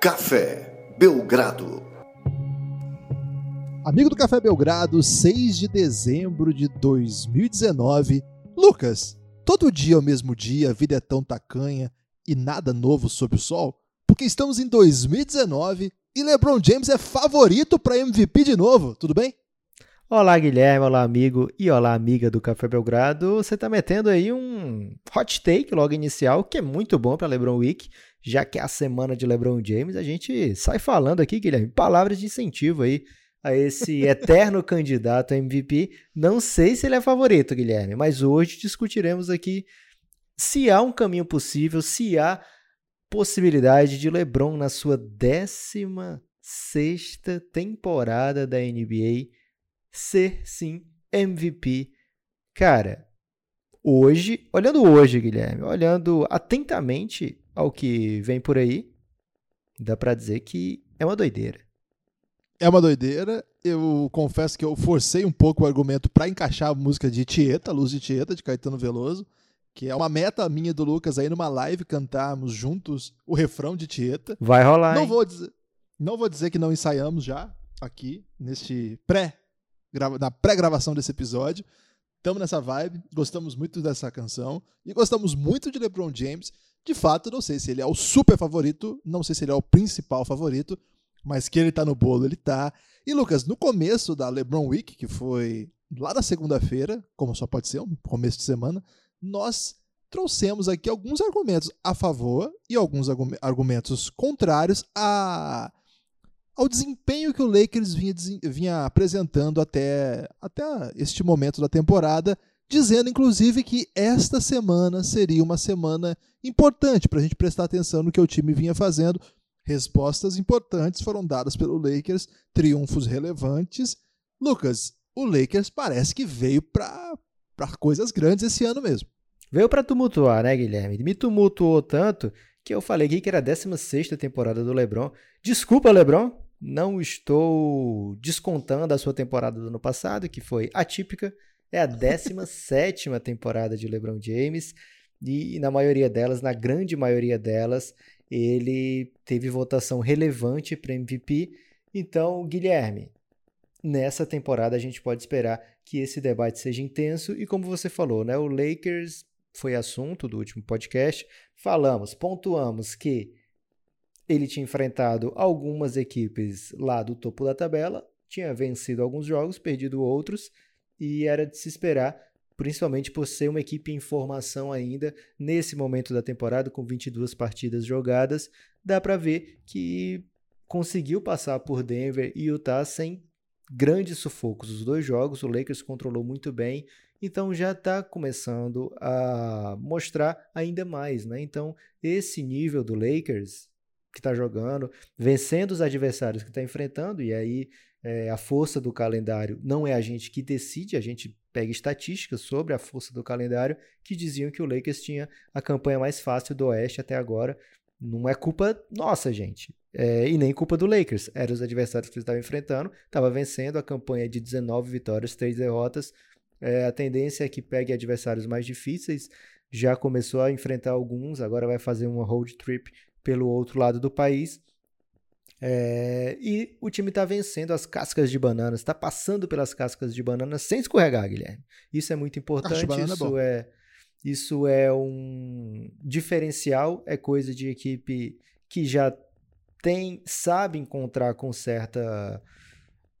Café Belgrado. Amigo do Café Belgrado, 6 de dezembro de 2019. Lucas, todo dia é o mesmo dia, a vida é tão tacanha e nada novo sob o sol? Porque estamos em 2019 e LeBron James é favorito para MVP de novo, tudo bem? Olá, Guilherme, olá, amigo e olá, amiga do Café Belgrado. Você está metendo aí um hot take logo inicial, que é muito bom para LeBron Week, já que é a semana de LeBron James. A gente sai falando aqui, Guilherme, palavras de incentivo aí a esse eterno candidato a MVP. Não sei se ele é favorito, Guilherme, mas hoje discutiremos aqui se há um caminho possível, se há possibilidade de LeBron na sua 16 sexta temporada da NBA ser sim MVP. Cara, hoje, olhando hoje, Guilherme, olhando atentamente ao que vem por aí, dá para dizer que é uma doideira. É uma doideira. Eu confesso que eu forcei um pouco o argumento para encaixar a música de Tieta, Luz de Tieta, de Caetano Veloso, que é uma meta minha do Lucas aí numa live cantarmos juntos o refrão de Tieta. Vai rolar. Não hein? vou dizer, não vou dizer que não ensaiamos já aqui neste pré na pré-gravação desse episódio. Estamos nessa vibe, gostamos muito dessa canção e gostamos muito de LeBron James. De fato, não sei se ele é o super favorito, não sei se ele é o principal favorito, mas que ele tá no bolo, ele tá. E Lucas, no começo da LeBron Week, que foi lá na segunda-feira, como só pode ser um começo de semana, nós trouxemos aqui alguns argumentos a favor e alguns argumentos contrários a ao desempenho que o Lakers vinha, vinha apresentando até, até este momento da temporada, dizendo inclusive que esta semana seria uma semana importante para a gente prestar atenção no que o time vinha fazendo. Respostas importantes foram dadas pelo Lakers, triunfos relevantes. Lucas, o Lakers parece que veio para coisas grandes esse ano mesmo. Veio para tumultuar, né, Guilherme? Me tumultuou tanto que eu falei aqui que era a 16 temporada do LeBron. Desculpa, LeBron, não estou descontando a sua temporada do ano passado, que foi atípica. É a 17 temporada de LeBron James. E na maioria delas, na grande maioria delas, ele teve votação relevante para MVP. Então, Guilherme, nessa temporada a gente pode esperar que esse debate seja intenso. E como você falou, né, o Lakers foi assunto do último podcast. Falamos, pontuamos que ele tinha enfrentado algumas equipes lá do topo da tabela, tinha vencido alguns jogos, perdido outros, e era de se esperar, principalmente por ser uma equipe em formação ainda nesse momento da temporada, com 22 partidas jogadas, dá para ver que conseguiu passar por Denver e Utah sem grandes sufocos. Os dois jogos o Lakers controlou muito bem, então já está começando a mostrar ainda mais, né? Então esse nível do Lakers que está jogando, vencendo os adversários que está enfrentando, e aí é, a força do calendário não é a gente que decide, a gente pega estatísticas sobre a força do calendário que diziam que o Lakers tinha a campanha mais fácil do Oeste até agora. Não é culpa nossa, gente. É, e nem culpa do Lakers. Eram os adversários que eles estavam enfrentando. Estava vencendo a campanha de 19 vitórias, 3 derrotas. É, a tendência é que pegue adversários mais difíceis. Já começou a enfrentar alguns, agora vai fazer uma road trip pelo outro lado do país. É, e o time está vencendo as cascas de bananas, está passando pelas cascas de bananas sem escorregar, Guilherme. Isso é muito importante. Isso é, é, isso é um diferencial, é coisa de equipe que já tem, sabe encontrar com certa,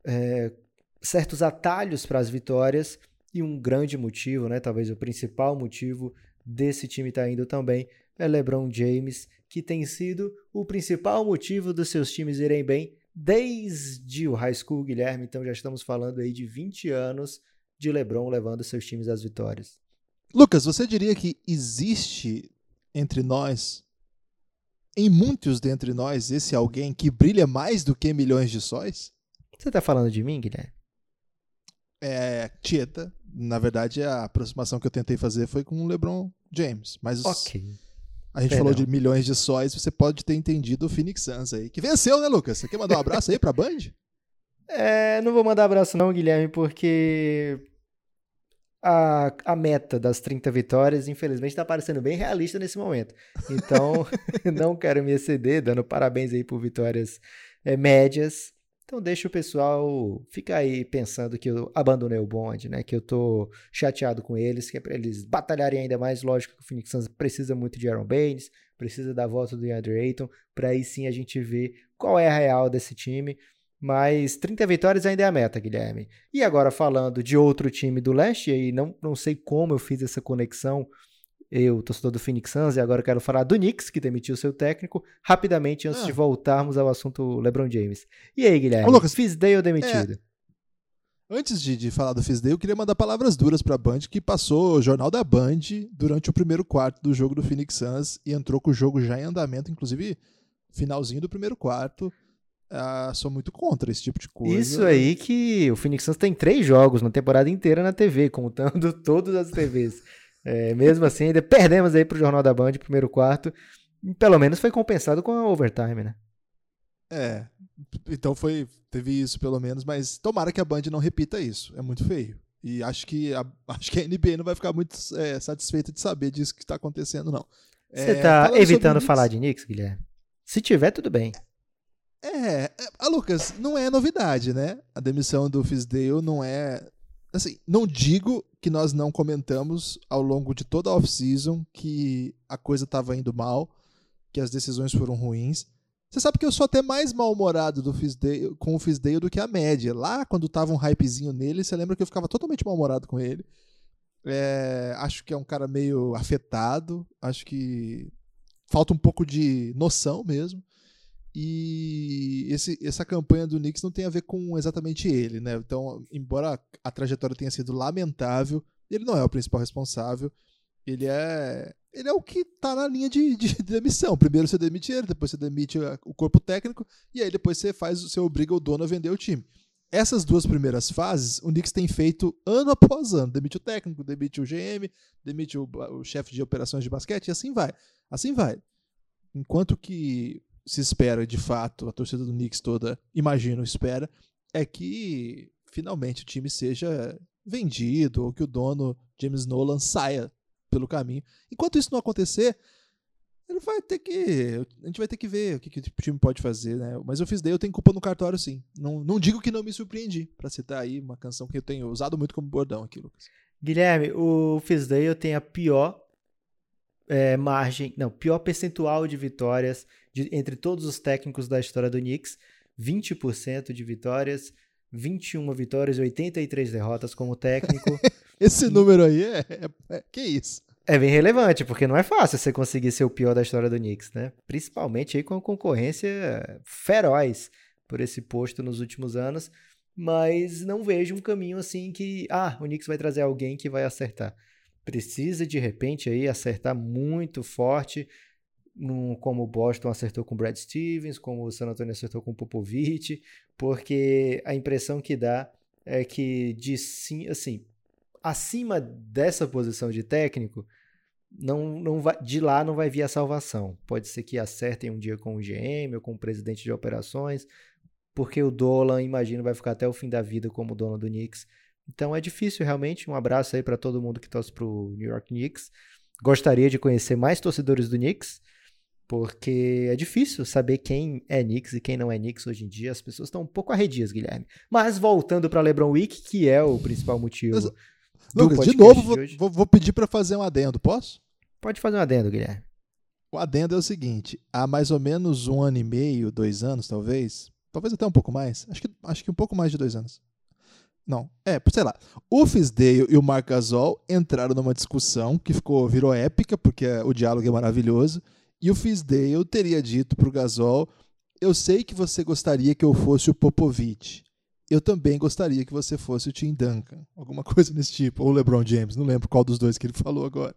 é, certos atalhos para as vitórias e um grande motivo, né, talvez o principal motivo desse time estar tá indo também é LeBron James que tem sido o principal motivo dos seus times irem bem desde o high school, Guilherme. Então já estamos falando aí de 20 anos de LeBron levando seus times às vitórias. Lucas, você diria que existe entre nós, em muitos dentre nós, esse alguém que brilha mais do que milhões de sóis? Você está falando de mim, Guilherme? É, Tieta. Na verdade, a aproximação que eu tentei fazer foi com o LeBron James. Mas ok. A gente falou de milhões de sóis, você pode ter entendido o Phoenix Suns aí, que venceu, né, Lucas? Você quer mandar um abraço aí pra Band? É, não vou mandar abraço não, Guilherme, porque a, a meta das 30 vitórias, infelizmente, está parecendo bem realista nesse momento. Então, não quero me exceder, dando parabéns aí por vitórias é, médias. Então deixa o pessoal ficar aí pensando que eu abandonei o bonde, né? Que eu tô chateado com eles, que é pra eles batalharem ainda mais. Lógico que o Phoenix Suns precisa muito de Aaron Baines, precisa da volta do DeAndre Ayton, para aí sim a gente ver qual é a real desse time. Mas 30 vitórias ainda é a meta, Guilherme. E agora falando de outro time do leste, e não, não sei como eu fiz essa conexão, eu, torcedor do Phoenix Suns, e agora quero falar do Knicks, que demitiu seu técnico, rapidamente antes ah. de voltarmos ao assunto LeBron James. E aí, Guilherme? Ô, Lucas, Fisdale demitido? É... Antes de, de falar do Fisdale, eu queria mandar palavras duras para a Band, que passou o jornal da Band durante o primeiro quarto do jogo do Phoenix Suns e entrou com o jogo já em andamento, inclusive finalzinho do primeiro quarto. Ah, sou muito contra esse tipo de coisa. Isso aí que o Phoenix Suns tem três jogos na temporada inteira na TV, contando todas as TVs. É, mesmo assim, ainda perdemos aí pro Jornal da Band, primeiro quarto. Pelo menos foi compensado com a overtime, né? É, então foi teve isso pelo menos, mas tomara que a Band não repita isso. É muito feio. E acho que a, acho que a NBA não vai ficar muito é, satisfeita de saber disso que está acontecendo, não. Você está é, evitando falar de Knicks, Guilherme? Se tiver, tudo bem. É, é, a Lucas, não é novidade, né? A demissão do Fisdale não é. Assim, não digo que nós não comentamos ao longo de toda a off-season que a coisa estava indo mal, que as decisões foram ruins. Você sabe que eu sou até mais mal-humorado com o Fisdale do que a média. Lá, quando tava um hypezinho nele, você lembra que eu ficava totalmente mal-humorado com ele. É, acho que é um cara meio afetado. Acho que falta um pouco de noção mesmo. E esse, essa campanha do Knicks não tem a ver com exatamente ele, né? Então, embora a trajetória tenha sido lamentável, ele não é o principal responsável. Ele é ele é o que tá na linha de, de, demissão. Primeiro você demite ele, depois você demite o corpo técnico, e aí depois você faz, você obriga o dono a vender o time. Essas duas primeiras fases, o Knicks tem feito ano após ano. Demite o técnico, demite o GM, demite o, o chefe de operações de basquete, e assim vai. Assim vai. Enquanto que se espera, de fato, a torcida do Knicks toda, imagino, espera, é que finalmente o time seja vendido ou que o dono, James Nolan, saia pelo caminho. Enquanto isso não acontecer, ele vai ter que. A gente vai ter que ver o que, que o time pode fazer, né? Mas eu fiz daí, eu tenho culpa no cartório, sim. Não, não digo que não me surpreendi, para citar aí uma canção que eu tenho usado muito como bordão aqui, Lucas. Guilherme, o Fisdale tem a pior é, margem, não, pior percentual de vitórias de, entre todos os técnicos da história do Knicks, 20% de vitórias, 21 vitórias e 83 derrotas como técnico. Esse número aí é, é, é, que isso? É bem relevante, porque não é fácil você conseguir ser o pior da história do Knicks, né? Principalmente aí com a concorrência feroz por esse posto nos últimos anos, mas não vejo um caminho assim que, ah, o Knicks vai trazer alguém que vai acertar. Precisa de repente aí acertar muito forte, num, como o Boston acertou com o Brad Stevens, como o San Antonio acertou com o Popovich, porque a impressão que dá é que de sim, assim, acima dessa posição de técnico, não, não vai, de lá não vai vir a salvação. Pode ser que acertem um dia com o GM ou com o presidente de operações, porque o Dolan, imagino, vai ficar até o fim da vida como dono do Knicks. Então é difícil realmente. Um abraço aí para todo mundo que torce pro New York Knicks. Gostaria de conhecer mais torcedores do Knicks, porque é difícil saber quem é Knicks e quem não é Knicks hoje em dia. As pessoas estão um pouco arredias, Guilherme. Mas voltando para LeBron Week, que é o principal motivo. Mas, Lucas, de novo, de vou, vou, pedir para fazer um adendo, posso? Pode fazer um adendo, Guilherme. O adendo é o seguinte: há mais ou menos um ano e meio, dois anos, talvez, talvez até um pouco mais, acho que, acho que um pouco mais de dois anos. Não, é, sei lá. O Fisdale e o Marc Gasol entraram numa discussão que ficou virou épica, porque o diálogo é maravilhoso. E o Fisdale teria dito pro Gasol: Eu sei que você gostaria que eu fosse o Popovich eu também gostaria que você fosse o Tim Duncan, alguma coisa desse tipo, ou o LeBron James, não lembro qual dos dois que ele falou agora.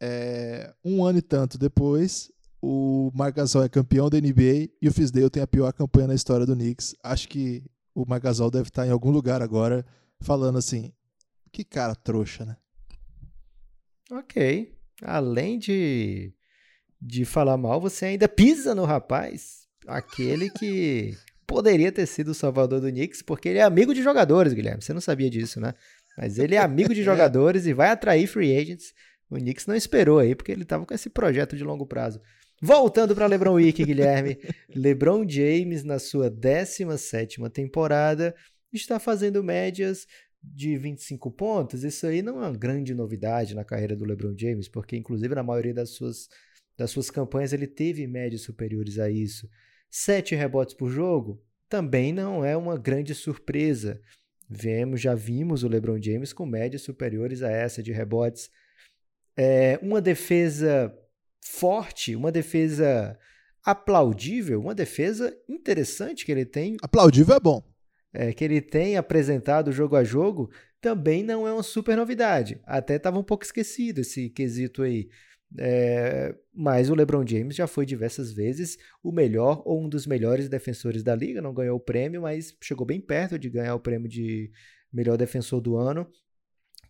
É, um ano e tanto depois, o Marc Gasol é campeão da NBA e o Fisdale tem a pior campanha na história do Knicks. Acho que o Marc Gasol deve estar em algum lugar agora falando assim, que cara trouxa, né? Ok. Além de, de falar mal, você ainda pisa no rapaz, aquele que poderia ter sido o salvador do Knicks, porque ele é amigo de jogadores, Guilherme. Você não sabia disso, né? Mas ele é amigo de jogadores e vai atrair free agents. O Knicks não esperou aí, porque ele estava com esse projeto de longo prazo. Voltando para LeBron Week, Guilherme. LeBron James, na sua 17 temporada, está fazendo médias de 25 pontos. Isso aí não é uma grande novidade na carreira do LeBron James, porque, inclusive, na maioria das suas, das suas campanhas, ele teve médias superiores a isso. Sete rebotes por jogo também não é uma grande surpresa. Vemos, já vimos o LeBron James com médias superiores a essa de rebotes. É, uma defesa forte, uma defesa aplaudível, uma defesa interessante que ele tem. Aplaudível é bom. É, que ele tem apresentado jogo a jogo, também não é uma super novidade. Até estava um pouco esquecido esse quesito aí. É, mas o LeBron James já foi diversas vezes o melhor ou um dos melhores defensores da liga. Não ganhou o prêmio, mas chegou bem perto de ganhar o prêmio de melhor defensor do ano.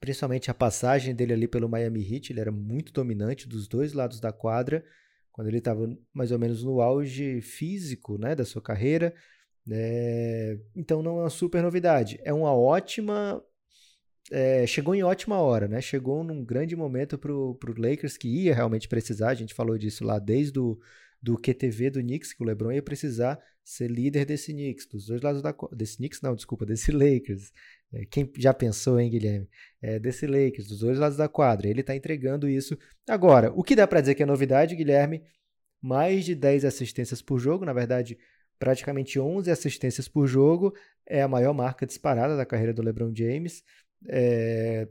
Principalmente a passagem dele ali pelo Miami Heat, ele era muito dominante dos dois lados da quadra, quando ele estava mais ou menos no auge físico né, da sua carreira. É, então não é uma super novidade. É uma ótima é, chegou em ótima hora, né? Chegou num grande momento para o Lakers que ia realmente precisar. A gente falou disso lá desde o do QTV do Knicks, que o LeBron ia precisar ser líder desse Knicks, dos dois lados da desse Knicks não, desculpa, desse Lakers. É, quem já pensou, hein, Guilherme? É, desse Lakers, dos dois lados da quadra. Ele está entregando isso. Agora, o que dá para dizer que é novidade, Guilherme? Mais de 10 assistências por jogo, na verdade, praticamente 11 assistências por jogo, é a maior marca disparada da carreira do LeBron James é,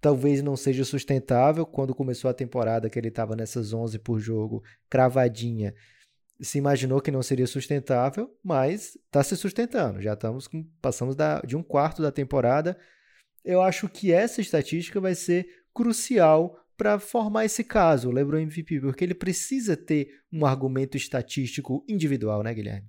talvez não seja sustentável. Quando começou a temporada, que ele estava nessas 11 por jogo, cravadinha, se imaginou que não seria sustentável, mas está se sustentando. Já estamos passamos da, de um quarto da temporada. Eu acho que essa estatística vai ser crucial para formar esse caso, o LeBron MVP, porque ele precisa ter um argumento estatístico individual, né, Guilherme?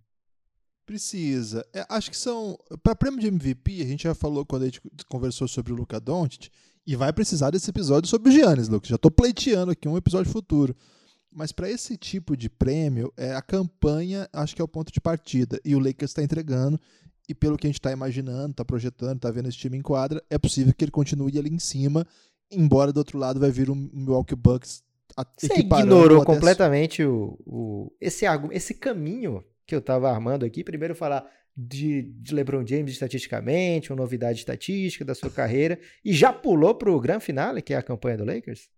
Precisa. É, acho que são. Para prêmio de MVP, a gente já falou quando a gente conversou sobre o Luca Doncic, e vai precisar desse episódio sobre o Giannis, Lucas. Já estou pleiteando aqui um episódio futuro. Mas para esse tipo de prêmio, é, a campanha acho que é o ponto de partida. E o Lakers está entregando. E pelo que a gente está imaginando, está projetando, está vendo esse time em quadra, é possível que ele continue ali em cima. Embora do outro lado vai vir o Milwaukee Bucks. Você ignorou completamente o, o, esse, esse caminho que eu estava armando aqui. Primeiro falar de, de, LeBron James estatisticamente, uma novidade estatística da sua carreira, e já pulou para o grande finale, que é a campanha do Lakers?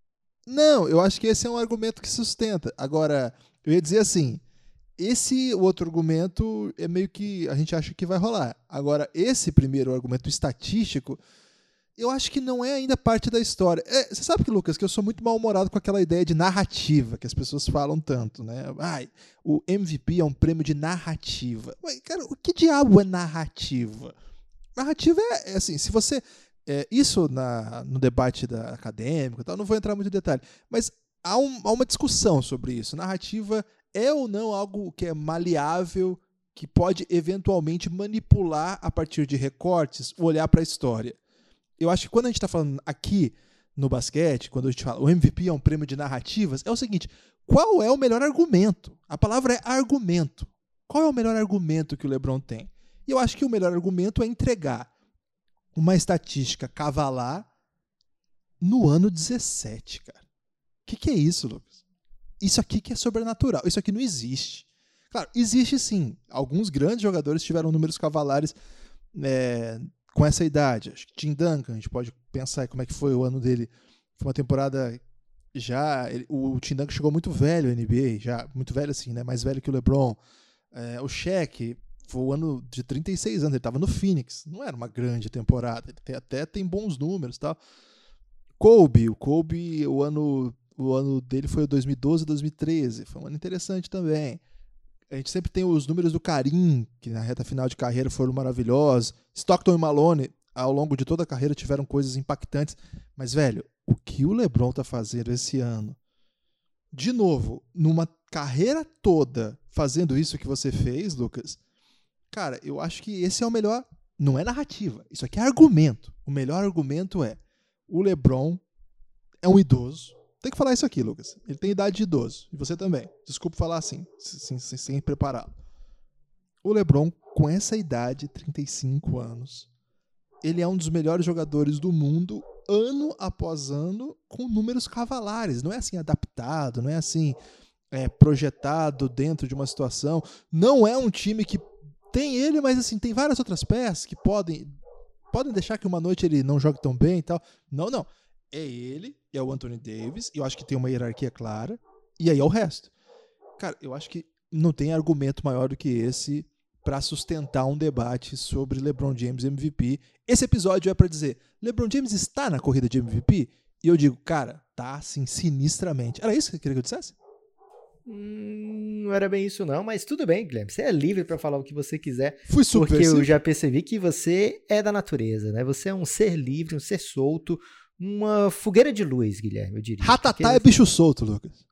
Não, eu acho que esse é um argumento que sustenta. Agora, eu ia dizer assim, esse outro argumento é meio que a gente acha que vai rolar. Agora, esse primeiro argumento estatístico eu acho que não é ainda parte da história. É, você sabe que, Lucas, que eu sou muito mal-humorado com aquela ideia de narrativa que as pessoas falam tanto, né? Ai, o MVP é um prêmio de narrativa. Mas, cara, o que diabo é narrativa? Narrativa é, é assim, se você. É, isso na, no debate da acadêmico, tal, não vou entrar muito em detalhe, mas há, um, há uma discussão sobre isso. Narrativa é ou não algo que é maleável, que pode eventualmente manipular a partir de recortes, olhar para a história eu acho que quando a gente está falando aqui no basquete, quando a gente fala o MVP é um prêmio de narrativas, é o seguinte: qual é o melhor argumento? A palavra é argumento. Qual é o melhor argumento que o LeBron tem? E eu acho que o melhor argumento é entregar uma estatística cavalar no ano 17, cara. O que, que é isso, Lucas? Isso aqui que é sobrenatural. Isso aqui não existe. Claro, existe sim. Alguns grandes jogadores tiveram números cavalares é, com essa idade. Acho que Tim Duncan, a gente pode pensar como é que foi o ano dele. Foi uma temporada já. Ele, o Tim Duncan chegou muito velho na NBA, já muito velho assim, né? Mais velho que o LeBron. É, o Shaq foi o ano de 36 anos, ele estava no Phoenix. Não era uma grande temporada, ele tem, até tem bons números tal. Kobe, o Kobe, o ano, o ano dele foi 2012 2013. Foi um ano interessante também a gente sempre tem os números do Karim, que na reta final de carreira foram maravilhosos. Stockton e Malone, ao longo de toda a carreira, tiveram coisas impactantes. Mas, velho, o que o LeBron tá fazendo esse ano? De novo, numa carreira toda fazendo isso que você fez, Lucas, cara, eu acho que esse é o melhor. Não é narrativa, isso aqui é argumento. O melhor argumento é: o LeBron é um idoso, tem que falar isso aqui, Lucas. Ele tem idade de idoso. E você também. Desculpa falar assim, sem, sem, sem. O LeBron, com essa idade, 35 anos, ele é um dos melhores jogadores do mundo ano após ano com números cavalares. Não é assim adaptado, não é assim é, projetado dentro de uma situação. Não é um time que tem ele, mas assim, tem várias outras peças que podem podem deixar que uma noite ele não jogue tão bem e tal. Não, não. É ele, é o Anthony Davis, e eu acho que tem uma hierarquia clara, e aí é o resto. Cara, eu acho que não tem argumento maior do que esse para sustentar um debate sobre LeBron James MVP. Esse episódio é para dizer: LeBron James está na corrida de MVP? E eu digo, cara, tá assim, sinistramente. Era isso que você queria que eu dissesse? Hum, não era bem isso não, mas tudo bem, Guilherme. Você é livre para falar o que você quiser. Fui super. Porque eu já percebi que você é da natureza, né? Você é um ser livre, um ser solto, uma fogueira de luz, Guilherme, eu diria. Ratatá é bicho solto, Lucas.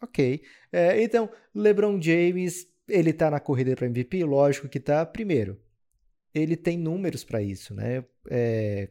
Ok. É, então, LeBron James, ele tá na corrida para MVP? Lógico que tá. Primeiro, ele tem números para isso, né? É,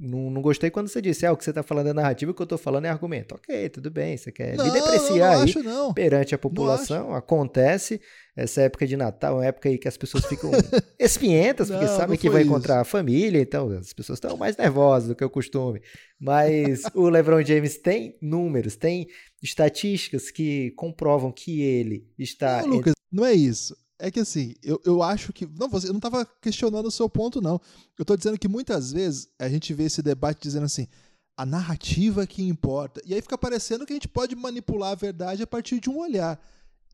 não, não gostei quando você disse, ah, o que você está falando é narrativa, o que eu estou falando é argumento. Ok, tudo bem, você quer não, me depreciar não, não aí acho, perante a população, acontece. Essa época de Natal é uma época aí que as pessoas ficam espinhentas, porque sabem que vai isso. encontrar a família, então as pessoas estão mais nervosas do que o costume. Mas o LeBron James tem números, tem estatísticas que comprovam que ele está... Não, Lucas, não é isso. É que assim, eu, eu acho que. Não, você, eu não estava questionando o seu ponto, não. Eu estou dizendo que muitas vezes a gente vê esse debate dizendo assim, a narrativa que importa. E aí fica parecendo que a gente pode manipular a verdade a partir de um olhar.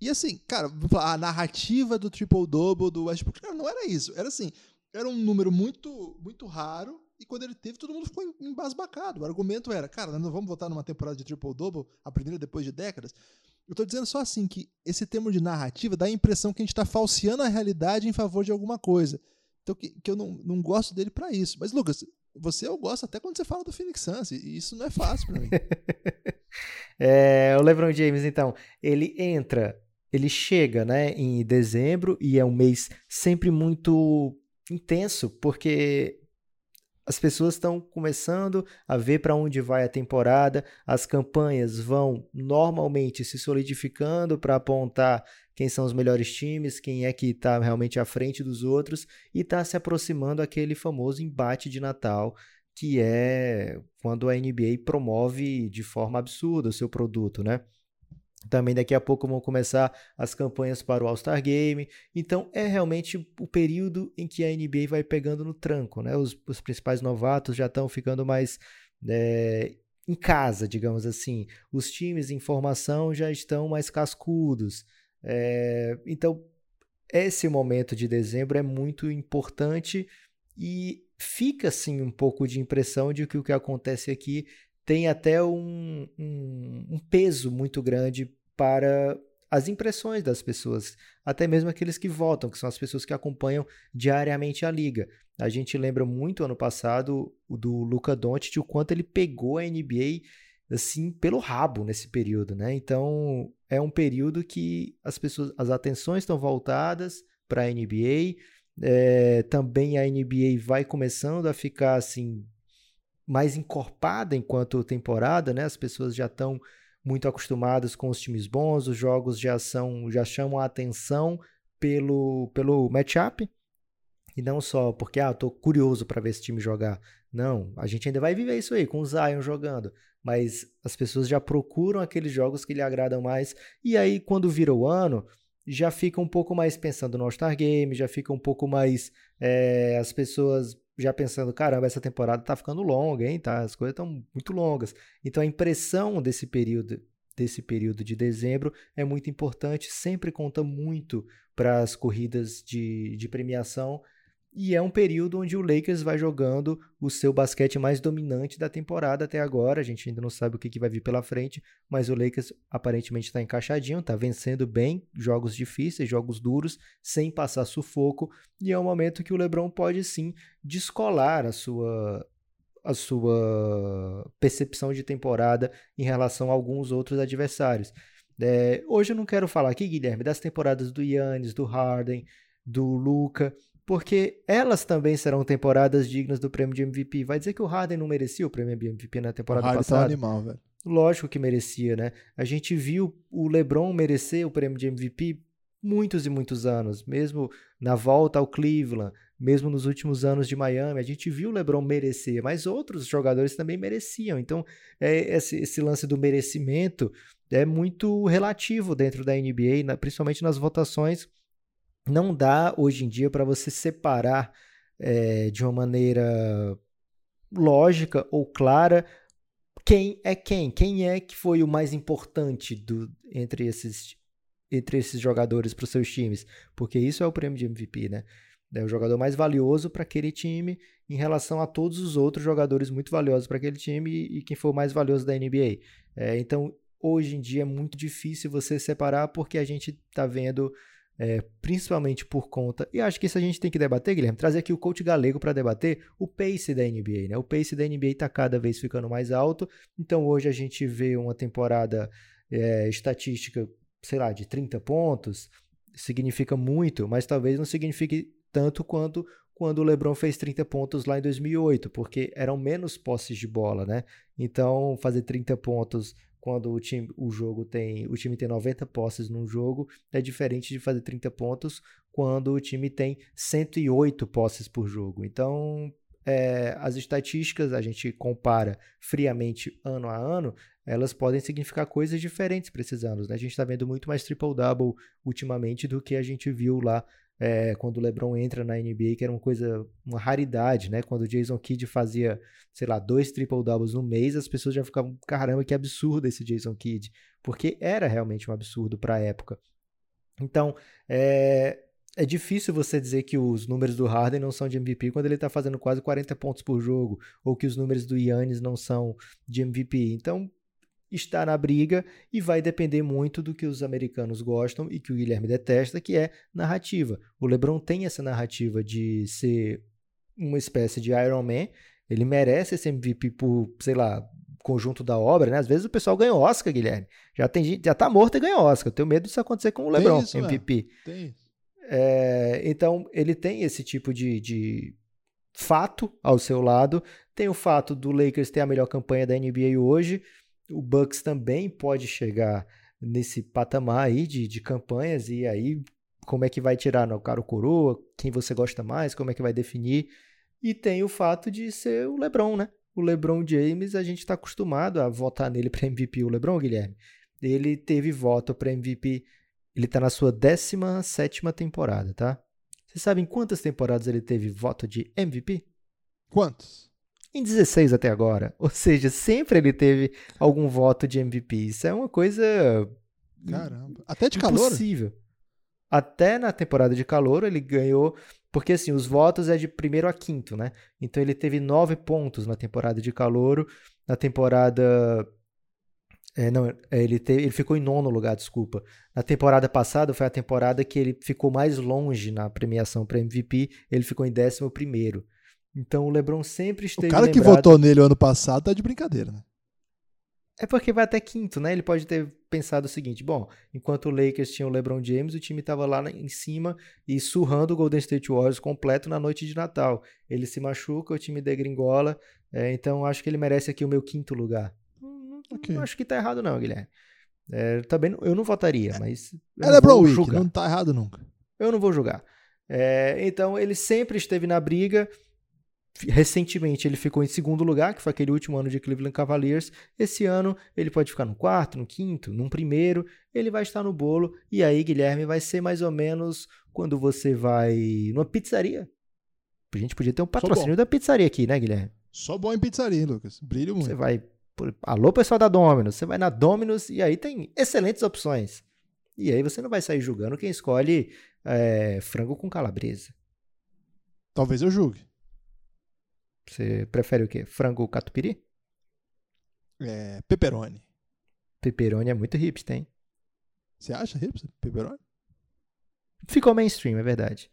E assim, cara, a narrativa do triple-double do Westbrook, cara, não era isso. Era assim, era um número muito, muito raro. E quando ele teve, todo mundo ficou embasbacado. O argumento era, cara, nós não vamos voltar numa temporada de triple-double, a primeira depois de décadas. Eu tô dizendo só assim que esse termo de narrativa dá a impressão que a gente está falseando a realidade em favor de alguma coisa. Então que, que eu não, não gosto dele para isso. Mas, Lucas, você eu gosto até quando você fala do Phoenix Suns, e isso não é fácil para mim. é, o LeBron James, então, ele entra, ele chega né, em dezembro e é um mês sempre muito intenso, porque as pessoas estão começando a ver para onde vai a temporada, as campanhas vão normalmente se solidificando para apontar quem são os melhores times, quem é que está realmente à frente dos outros e está se aproximando aquele famoso embate de Natal, que é quando a NBA promove de forma absurda o seu produto, né? Também daqui a pouco vão começar as campanhas para o All-Star Game. Então é realmente o período em que a NBA vai pegando no tranco. Né? Os, os principais novatos já estão ficando mais é, em casa, digamos assim. Os times em formação já estão mais cascudos. É, então, esse momento de dezembro é muito importante e fica assim um pouco de impressão de que o que acontece aqui tem até um, um, um peso muito grande para as impressões das pessoas, até mesmo aqueles que votam, que são as pessoas que acompanham diariamente a liga. A gente lembra muito ano passado do Luca Doncic, o quanto ele pegou a NBA assim pelo rabo nesse período, né? Então é um período que as pessoas, as atenções estão voltadas para a NBA. É, também a NBA vai começando a ficar assim mais encorpada enquanto temporada, né? As pessoas já estão muito acostumadas com os times bons, os jogos já são já chamam a atenção pelo pelo matchup. E não só porque ah, tô curioso para ver esse time jogar. Não, a gente ainda vai viver isso aí com o Zion jogando, mas as pessoas já procuram aqueles jogos que lhe agradam mais. E aí quando vira o ano, já fica um pouco mais pensando no All-Star Game, já fica um pouco mais é, as pessoas já pensando, caramba, essa temporada tá ficando longa, hein? Tá, as coisas estão muito longas. Então a impressão desse período desse período de dezembro é muito importante, sempre conta muito para as corridas de, de premiação e é um período onde o Lakers vai jogando o seu basquete mais dominante da temporada até agora. A gente ainda não sabe o que, que vai vir pela frente, mas o Lakers aparentemente está encaixadinho, está vencendo bem jogos difíceis, jogos duros, sem passar sufoco. E é um momento que o LeBron pode sim descolar a sua a sua percepção de temporada em relação a alguns outros adversários. É, hoje eu não quero falar aqui, Guilherme, das temporadas do Yannis, do Harden, do Luca, porque elas também serão temporadas dignas do prêmio de MVP. Vai dizer que o Harden não merecia o prêmio de MVP na temporada o Harden passada? Tá animal, velho. Lógico que merecia, né? A gente viu o LeBron merecer o prêmio de MVP muitos e muitos anos, mesmo na volta ao Cleveland, mesmo nos últimos anos de Miami, a gente viu o LeBron merecer, mas outros jogadores também mereciam. Então, é, esse, esse lance do merecimento é muito relativo dentro da NBA, na, principalmente nas votações. Não dá hoje em dia para você separar é, de uma maneira lógica ou clara quem é quem, quem é que foi o mais importante do, entre esses entre esses jogadores para os seus times, porque isso é o prêmio de MVP, né? É o jogador mais valioso para aquele time em relação a todos os outros jogadores muito valiosos para aquele time e, e, quem for o mais valioso da NBA. É, então, hoje em dia é muito difícil você separar porque a gente está vendo é, principalmente por conta. E acho que isso a gente tem que debater, Guilherme. Trazer aqui o coach galego para debater o pace da NBA. Né? O pace da NBA está cada vez ficando mais alto. Então hoje a gente vê uma temporada é, estatística, sei lá, de 30 pontos. Significa muito, mas talvez não signifique tanto quanto quando o LeBron fez 30 pontos lá em 2008, porque eram menos posses de bola, né? Então, fazer 30 pontos quando o time, o jogo tem, o time tem 90 posses num jogo, é diferente de fazer 30 pontos quando o time tem 108 posses por jogo. Então, é, as estatísticas, a gente compara friamente ano a ano, elas podem significar coisas diferentes para esses anos. Né? A gente está vendo muito mais triple-double ultimamente do que a gente viu lá é, quando o LeBron entra na NBA, que era uma coisa, uma raridade, né? Quando o Jason Kidd fazia, sei lá, dois triple doubles no mês, as pessoas já ficavam, caramba, que absurdo esse Jason Kidd, porque era realmente um absurdo para a época. Então, é, é difícil você dizer que os números do Harden não são de MVP quando ele está fazendo quase 40 pontos por jogo, ou que os números do Yannis não são de MVP. Então, está na briga e vai depender muito do que os americanos gostam e que o Guilherme detesta, que é narrativa. O LeBron tem essa narrativa de ser uma espécie de Iron Man, ele merece esse MVP por, sei lá, conjunto da obra, né? Às vezes o pessoal ganha Oscar, Guilherme. Já tem já tá morto e ganha Oscar. Eu tenho medo disso acontecer com o LeBron, isso, MVP. Tem. É, então, ele tem esse tipo de, de fato ao seu lado. Tem o fato do Lakers ter a melhor campanha da NBA hoje o Bucks também pode chegar nesse patamar aí de, de campanhas e aí como é que vai tirar no cara o coroa, quem você gosta mais, como é que vai definir. E tem o fato de ser o LeBron, né? O LeBron James, a gente está acostumado a votar nele para MVP. O LeBron, Guilherme, ele teve voto para MVP, ele está na sua 17 temporada, tá? Vocês sabem quantas temporadas ele teve voto de MVP? Quantos? Em 16 até agora. Ou seja, sempre ele teve algum voto de MVP. Isso é uma coisa. Caramba. Até de calor? Impossível. Até na temporada de calor ele ganhou. Porque assim, os votos é de primeiro a quinto, né? Então ele teve nove pontos na temporada de calor. Na temporada. É, não, é, ele, teve, ele ficou em nono lugar, desculpa. Na temporada passada foi a temporada que ele ficou mais longe na premiação para MVP. Ele ficou em décimo primeiro. Então o LeBron sempre esteve. O cara lembrado... que votou nele ano passado tá de brincadeira, né? É porque vai até quinto, né? Ele pode ter pensado o seguinte: bom, enquanto o Lakers tinha o LeBron James, o time estava lá em cima e surrando o Golden State Warriors completo na noite de Natal. Ele se machuca, o time degringola, é, então acho que ele merece aqui o meu quinto lugar. Não, okay. não acho que tá errado, não, Guilherme. É, também eu não votaria, é, mas. É LeBron Week, não tá errado nunca. Eu não vou julgar. É, então ele sempre esteve na briga recentemente ele ficou em segundo lugar, que foi aquele último ano de Cleveland Cavaliers. Esse ano ele pode ficar no quarto, no quinto, num primeiro, ele vai estar no bolo. E aí, Guilherme, vai ser mais ou menos quando você vai numa pizzaria. A gente podia ter um patrocínio da pizzaria aqui, né, Guilherme? Só bom em pizzaria, Lucas. Brilho muito. Você vai. Alô, pessoal da Dominus. Você vai na Dominus e aí tem excelentes opções. E aí você não vai sair julgando quem escolhe é, frango com calabresa. Talvez eu julgue. Você prefere o quê? Frango catupiry? É, pepperoni. Pepperoni é muito hipster, hein? Você acha hipster? Pepperoni? Ficou mainstream, é verdade.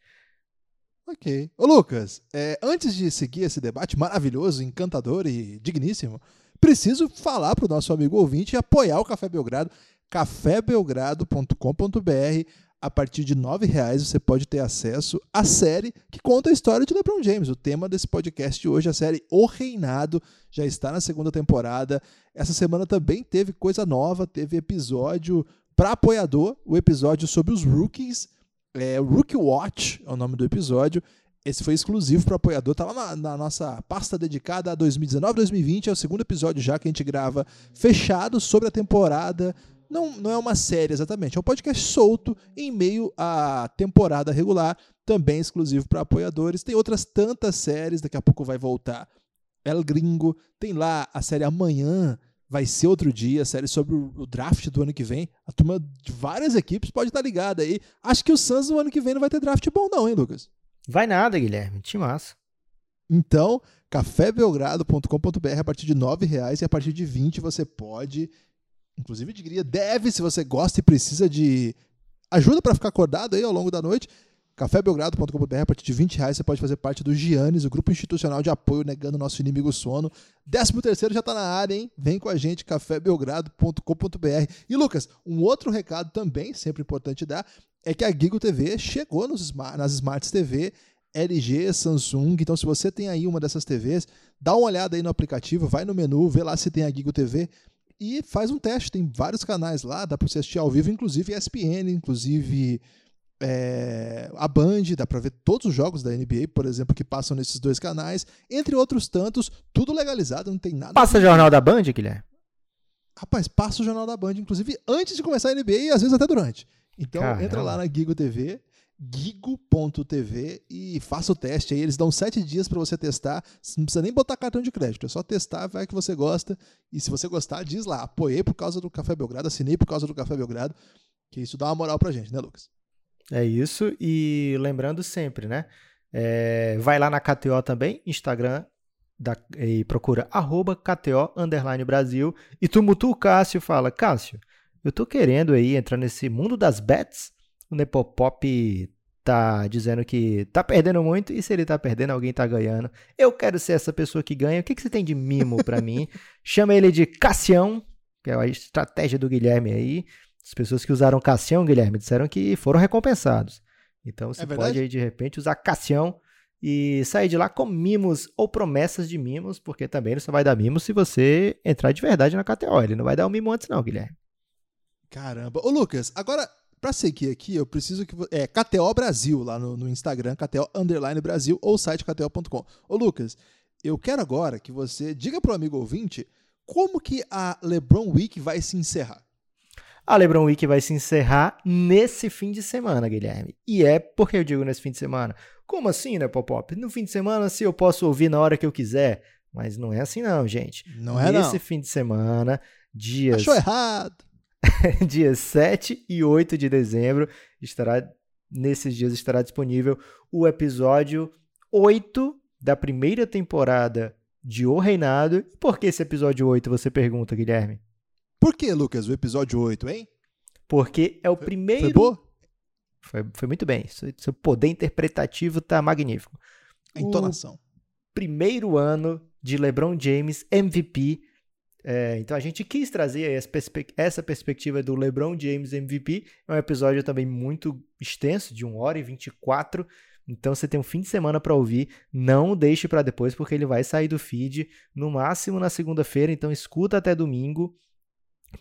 Ok. Ô Lucas, é, antes de seguir esse debate maravilhoso, encantador e digníssimo, preciso falar para o nosso amigo ouvinte e apoiar o Café Belgrado, cafébelgrado.com.br a partir de R$ reais você pode ter acesso à série que conta a história de LeBron James. O tema desse podcast de hoje, a série O Reinado, já está na segunda temporada. Essa semana também teve coisa nova, teve episódio para apoiador o episódio sobre os rookies. É, Rookie Watch é o nome do episódio. Esse foi exclusivo para apoiador, tá lá na, na, nossa pasta dedicada a 2019 2020. É o segundo episódio já que a gente grava fechado sobre a temporada. Não, não é uma série exatamente, é um podcast solto em meio à temporada regular, também exclusivo para apoiadores. Tem outras tantas séries, daqui a pouco vai voltar El Gringo. Tem lá a série Amanhã, vai ser outro dia, a série sobre o draft do ano que vem. A turma de várias equipes pode estar ligada aí. Acho que o Suns no ano que vem não vai ter draft bom, não, hein, Lucas? Vai nada, Guilherme. Que massa. Então, cafébelgrado.com.br a partir de R$ reais e a partir de 20 você pode, inclusive diria, deve, se você gosta e precisa de ajuda para ficar acordado aí ao longo da noite, cafébelgrado.com.br a partir de 20 reais você pode fazer parte do Giannis, o grupo institucional de apoio negando nosso inimigo sono. 13 terceiro já está na área, hein? Vem com a gente, cafébelgrado.com.br. E Lucas, um outro recado também, sempre importante dar, é que a Gigo TV chegou nos, nas Smart TV, LG, Samsung. Então, se você tem aí uma dessas TVs, dá uma olhada aí no aplicativo, vai no menu, vê lá se tem a Gigo TV e faz um teste. Tem vários canais lá, dá para você assistir ao vivo, inclusive ESPN, inclusive é, a Band, dá para ver todos os jogos da NBA, por exemplo, que passam nesses dois canais, entre outros tantos, tudo legalizado, não tem nada. Passa o jornal da Band, Guilherme? Rapaz, passa o jornal da Band, inclusive antes de começar a NBA e às vezes até durante. Então Caramba. entra lá na Gigo TV, gigo.tv e faça o teste aí. Eles dão sete dias para você testar. Você não precisa nem botar cartão de crédito, é só testar, vai que você gosta. E se você gostar, diz lá, apoiei por causa do Café Belgrado, assinei por causa do Café Belgrado, que isso dá uma moral pra gente, né, Lucas? É isso, e lembrando sempre, né? É, vai lá na KTO também, Instagram, da, e procura arroba KTO Brasil. E Tumutu o Cássio fala, Cássio, eu tô querendo aí entrar nesse mundo das bets. O Nepopop tá dizendo que tá perdendo muito e se ele tá perdendo, alguém tá ganhando. Eu quero ser essa pessoa que ganha. O que, que você tem de mimo para mim? Chama ele de Cassião, que é a estratégia do Guilherme aí. As pessoas que usaram Cassião, Guilherme, disseram que foram recompensados. Então você é pode aí de repente usar Cassião e sair de lá com mimos ou promessas de mimos, porque também ele só vai dar mimos se você entrar de verdade na KTO. Ele não vai dar um mimo antes não, Guilherme. Caramba. Ô, Lucas, agora, pra seguir aqui, eu preciso que. É KTO Brasil, lá no, no Instagram, KTO Underline Brasil, ou site KTO.com. Ô, Lucas, eu quero agora que você diga pro amigo ouvinte como que a LeBron Week vai se encerrar. A LeBron Week vai se encerrar nesse fim de semana, Guilherme. E é porque eu digo nesse fim de semana. Como assim, né, Popop? No fim de semana, se eu posso ouvir na hora que eu quiser. Mas não é assim, não, gente. Não é, Nesse fim de semana, dias. Achou errado. dias 7 e 8 de dezembro, estará nesses dias estará disponível o episódio 8 da primeira temporada de O Reinado. Por que esse episódio 8, você pergunta, Guilherme? Por que, Lucas, o episódio 8, hein? Porque é o foi, primeiro. Foi boa? Foi, foi muito bem. Seu, seu poder interpretativo tá magnífico. A entonação. O primeiro ano de LeBron James MVP é, então a gente quis trazer essa, perspe essa, perspectiva do LeBron James MVP. É um episódio também muito extenso, de 1 hora e 24. Então você tem um fim de semana para ouvir. Não deixe para depois, porque ele vai sair do feed no máximo na segunda-feira. Então escuta até domingo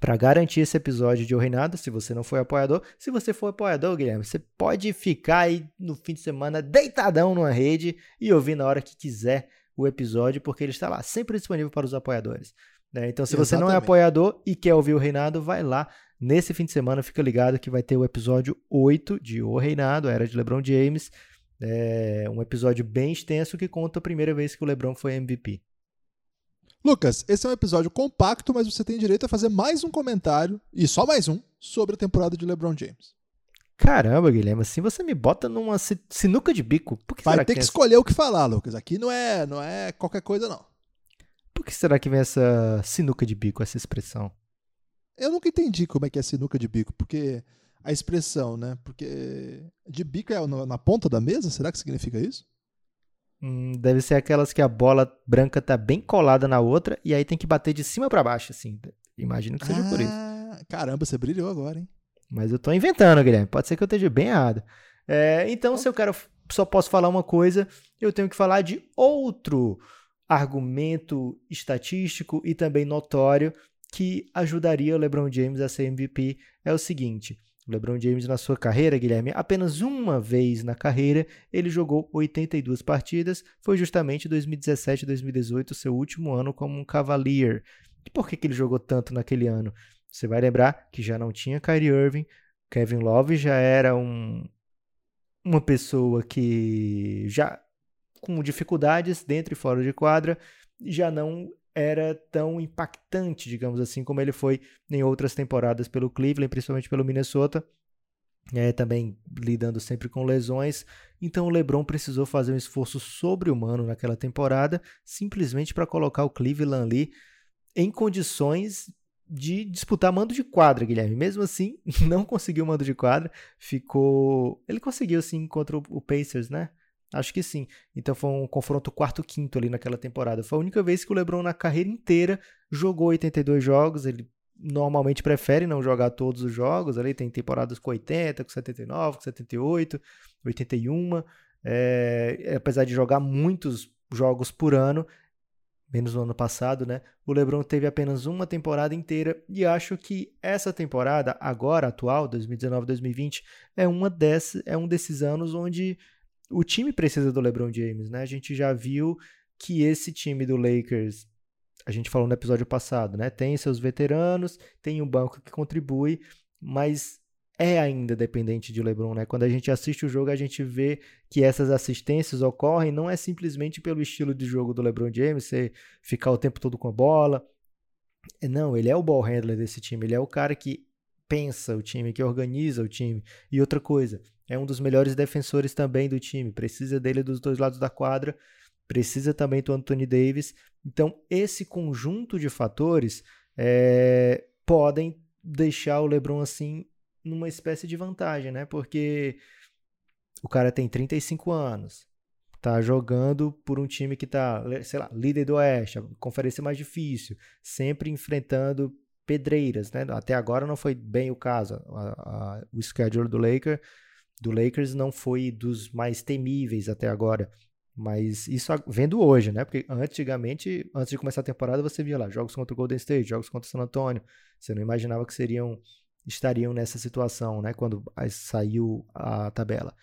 para garantir esse episódio de O Reinado, se você não foi apoiador. Se você for apoiador, Guilherme, você pode ficar aí no fim de semana deitadão numa rede e ouvir na hora que quiser o episódio, porque ele está lá, sempre disponível para os apoiadores. Né? Então, se você não é apoiador e quer ouvir o Reinado, vai lá. Nesse fim de semana, fica ligado que vai ter o episódio 8 de O Reinado, a Era de LeBron James. É um episódio bem extenso que conta a primeira vez que o LeBron foi MVP. Lucas, esse é um episódio compacto, mas você tem direito a fazer mais um comentário, e só mais um, sobre a temporada de LeBron James. Caramba, Guilherme, assim você me bota numa sinuca de bico. Vai ter que, que é escolher o que falar, Lucas. Aqui não é, não é qualquer coisa, não. Por que será que vem essa sinuca de bico, essa expressão? Eu nunca entendi como é que é sinuca de bico, porque a expressão, né? Porque de bico é na ponta da mesa? Será que significa isso? Hum, deve ser aquelas que a bola branca tá bem colada na outra e aí tem que bater de cima para baixo, assim. Imagino que seja ah, por isso. Ah, caramba, você brilhou agora, hein? Mas eu tô inventando, Guilherme. Pode ser que eu esteja bem errado. É, então, se eu quero, só posso falar uma coisa, eu tenho que falar de outro argumento estatístico e também notório que ajudaria o LeBron James a ser MVP é o seguinte: o LeBron James, na sua carreira, Guilherme, apenas uma vez na carreira, ele jogou 82 partidas. Foi justamente 2017 e 2018, seu último ano como um Cavalier. E por que, que ele jogou tanto naquele ano? Você vai lembrar que já não tinha Kyrie Irving, Kevin Love já era um, uma pessoa que já com dificuldades dentro e fora de quadra, já não era tão impactante, digamos assim, como ele foi em outras temporadas pelo Cleveland, principalmente pelo Minnesota. É, também lidando sempre com lesões. Então o LeBron precisou fazer um esforço sobre-humano naquela temporada, simplesmente para colocar o Cleveland ali em condições de disputar mando de quadra, Guilherme. Mesmo assim, não conseguiu mando de quadra. Ficou. Ele conseguiu sim contra o Pacers, né? Acho que sim. Então foi um confronto quarto-quinto ali naquela temporada. Foi a única vez que o LeBron na carreira inteira jogou 82 jogos. Ele normalmente prefere não jogar todos os jogos. Ali tem temporadas com 80, com 79, com 78, 81. É, apesar de jogar muitos jogos por ano, menos no ano passado, né? O LeBron teve apenas uma temporada inteira e acho que essa temporada agora atual, 2019-2020, é uma dessas, é um desses anos onde o time precisa do LeBron James, né? A gente já viu que esse time do Lakers, a gente falou no episódio passado, né? Tem seus veteranos, tem um banco que contribui, mas é ainda dependente de LeBron, né? Quando a gente assiste o jogo, a gente vê que essas assistências ocorrem não é simplesmente pelo estilo de jogo do LeBron James, você ficar o tempo todo com a bola. Não, ele é o ball handler desse time, ele é o cara que pensa o time, que organiza o time. E outra coisa, é um dos melhores defensores também do time, precisa dele dos dois lados da quadra, precisa também do Anthony Davis. Então, esse conjunto de fatores é, podem deixar o LeBron assim numa espécie de vantagem, né? Porque o cara tem 35 anos, tá jogando por um time que tá, sei lá, líder do Oeste, a conferência mais difícil, sempre enfrentando pedreiras, né? Até agora não foi bem o caso. A, a, o schedule do Lakers do Lakers não foi dos mais temíveis até agora. Mas isso vendo hoje, né? Porque antigamente, antes de começar a temporada, você via lá jogos contra o Golden State, jogos contra o San Antonio. Você não imaginava que seriam estariam nessa situação, né? Quando saiu a tabela.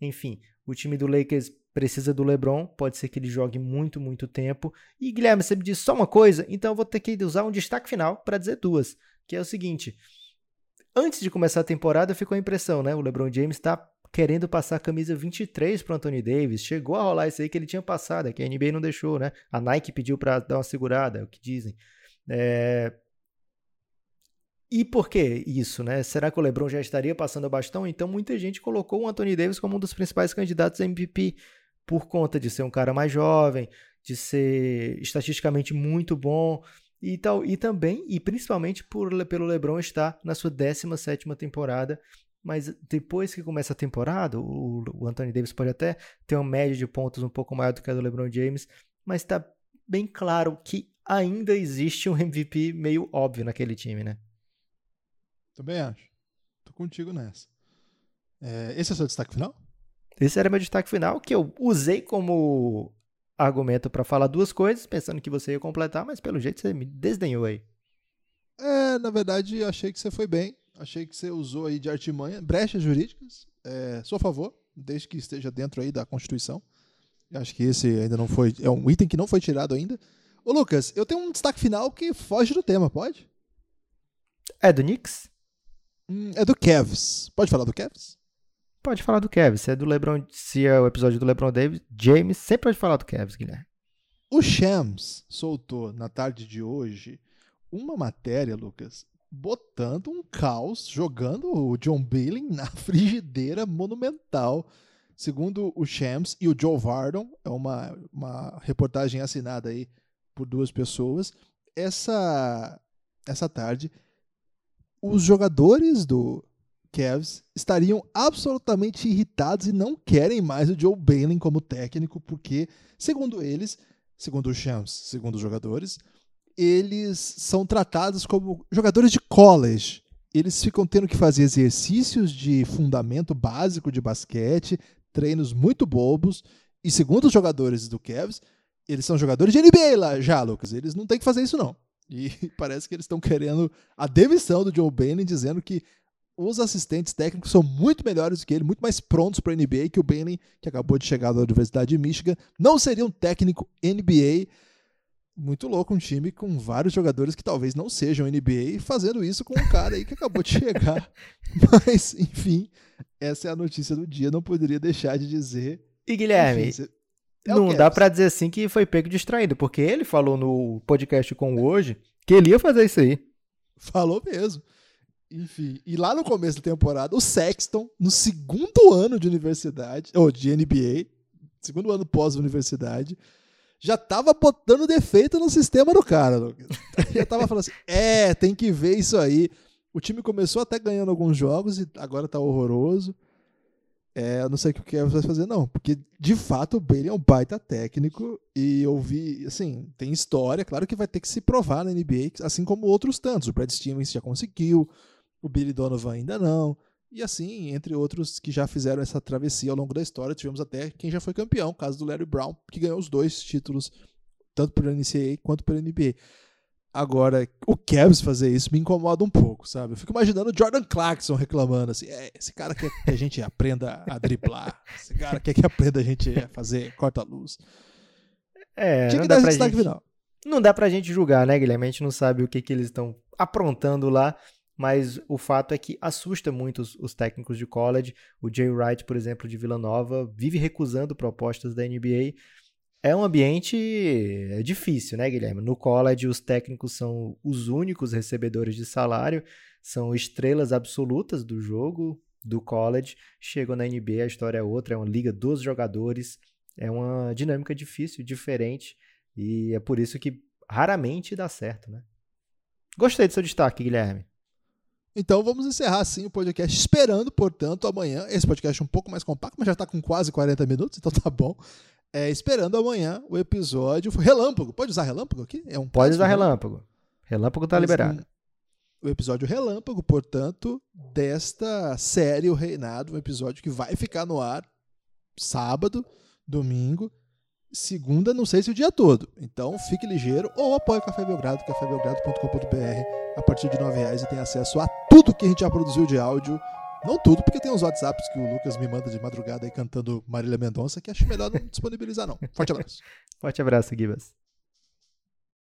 Enfim, o time do Lakers precisa do LeBron, pode ser que ele jogue muito, muito tempo. E Guilherme, você me disse só uma coisa, então eu vou ter que usar um destaque final para dizer duas, que é o seguinte: antes de começar a temporada, ficou a impressão, né? O LeBron James está querendo passar a camisa 23 para Anthony Davis. Chegou a rolar isso aí que ele tinha passado, é que a NBA não deixou, né? A Nike pediu para dar uma segurada, é o que dizem. É... E por que isso, né? Será que o LeBron já estaria passando o bastão? Então muita gente colocou o Anthony Davis como um dos principais candidatos a MVP por conta de ser um cara mais jovem, de ser estatisticamente muito bom, e, tal, e também, e principalmente por, pelo LeBron estar na sua 17 temporada. Mas depois que começa a temporada, o, o Anthony Davis pode até ter uma média de pontos um pouco maior do que a do LeBron James, mas está bem claro que ainda existe um MVP meio óbvio naquele time, né? Também acho. Tô contigo nessa. É, esse é o seu destaque final? Esse era meu destaque final, que eu usei como argumento para falar duas coisas, pensando que você ia completar, mas pelo jeito você me desdenhou aí. É, na verdade, achei que você foi bem. Achei que você usou aí de artimanha, brechas jurídicas. É, sou a favor, desde que esteja dentro aí da Constituição. Acho que esse ainda não foi. É um item que não foi tirado ainda. Ô, Lucas, eu tenho um destaque final que foge do tema, pode? É do Knicks? Hum, é do Cavs. Pode falar do Cavs? Pode falar do Kevs. Se é do LeBron, se é o episódio do LeBron Davis, James sempre pode falar do Kevs, Guilherme. O Shams soltou na tarde de hoje uma matéria, Lucas, botando um caos, jogando o John Bailey na frigideira monumental. Segundo o Shams e o Joe Vardon, é uma, uma reportagem assinada aí por duas pessoas, essa, essa tarde os jogadores do Cavs estariam absolutamente irritados e não querem mais o Joe Bailey como técnico, porque, segundo eles, segundo o Shams, segundo os jogadores, eles são tratados como jogadores de college. Eles ficam tendo que fazer exercícios de fundamento básico de basquete, treinos muito bobos, e segundo os jogadores do Cavs, eles são jogadores de NBA lá já, Lucas. Eles não têm que fazer isso, não. E parece que eles estão querendo a demissão do Joe Bane, dizendo que os assistentes técnicos são muito melhores do que ele, muito mais prontos para a NBA, que o Bane, que acabou de chegar da Universidade de Michigan, não seria um técnico NBA. Muito louco, um time com vários jogadores que talvez não sejam NBA, fazendo isso com um cara aí que acabou de chegar. Mas, enfim, essa é a notícia do dia, não poderia deixar de dizer. E Guilherme, enfim, é não dá para dizer assim que foi pego distraído, porque ele falou no podcast com o hoje que ele ia fazer isso aí. Falou mesmo. Enfim, e lá no começo da temporada, o Sexton, no segundo ano de universidade, ou de NBA, segundo ano pós-universidade, já tava botando defeito no sistema do cara. Já tava falando assim: é, tem que ver isso aí. O time começou até ganhando alguns jogos e agora tá horroroso. É, eu não sei o que o Kevin vai fazer, não. Porque, de fato, o Bailey é um baita técnico. E eu vi, assim, tem história. Claro que vai ter que se provar na NBA, assim como outros tantos. O Brad Stevens já conseguiu, o Billy Donovan ainda não. E assim, entre outros que já fizeram essa travessia ao longo da história, tivemos até quem já foi campeão, o caso do Larry Brown, que ganhou os dois títulos, tanto pela NCAA quanto pela NBA. Agora, o Cavs fazer isso me incomoda um pouco, sabe? Eu fico imaginando o Jordan Clarkson reclamando assim: é, esse cara quer que a gente aprenda a driblar, esse cara quer que aprenda a gente a fazer corta-luz. É, Tinha que dar esse gente, final. Não dá pra gente julgar, né, Guilherme? A gente não sabe o que, que eles estão aprontando lá, mas o fato é que assusta muito os, os técnicos de college. O Jay Wright, por exemplo, de Vila Nova, vive recusando propostas da NBA é um ambiente é difícil, né, Guilherme? No college, os técnicos são os únicos recebedores de salário, são estrelas absolutas do jogo do college. Chegam na NBA, a história é outra, é uma liga dos jogadores, é uma dinâmica difícil, diferente, e é por isso que raramente dá certo, né? Gostei do seu destaque, Guilherme. Então vamos encerrar assim o podcast, esperando, portanto, amanhã. Esse podcast é um pouco mais compacto, mas já está com quase 40 minutos, então tá bom é, esperando amanhã o episódio relâmpago. Pode usar relâmpago aqui? É um Pode usar relâmpago. Relâmpago está liberado. o episódio relâmpago, portanto, desta série O Reinado, um episódio que vai ficar no ar sábado, domingo, segunda, não sei se o dia todo. Então fique ligeiro ou apoie o Café Belgrado, cafébelgrado.com.br a partir de R$ reais e tem acesso a tudo que a gente já produziu de áudio não tudo, porque tem uns WhatsApps que o Lucas me manda de madrugada aí cantando Marília Mendonça, que acho melhor não disponibilizar, não. Forte abraço. Forte abraço, Gibas.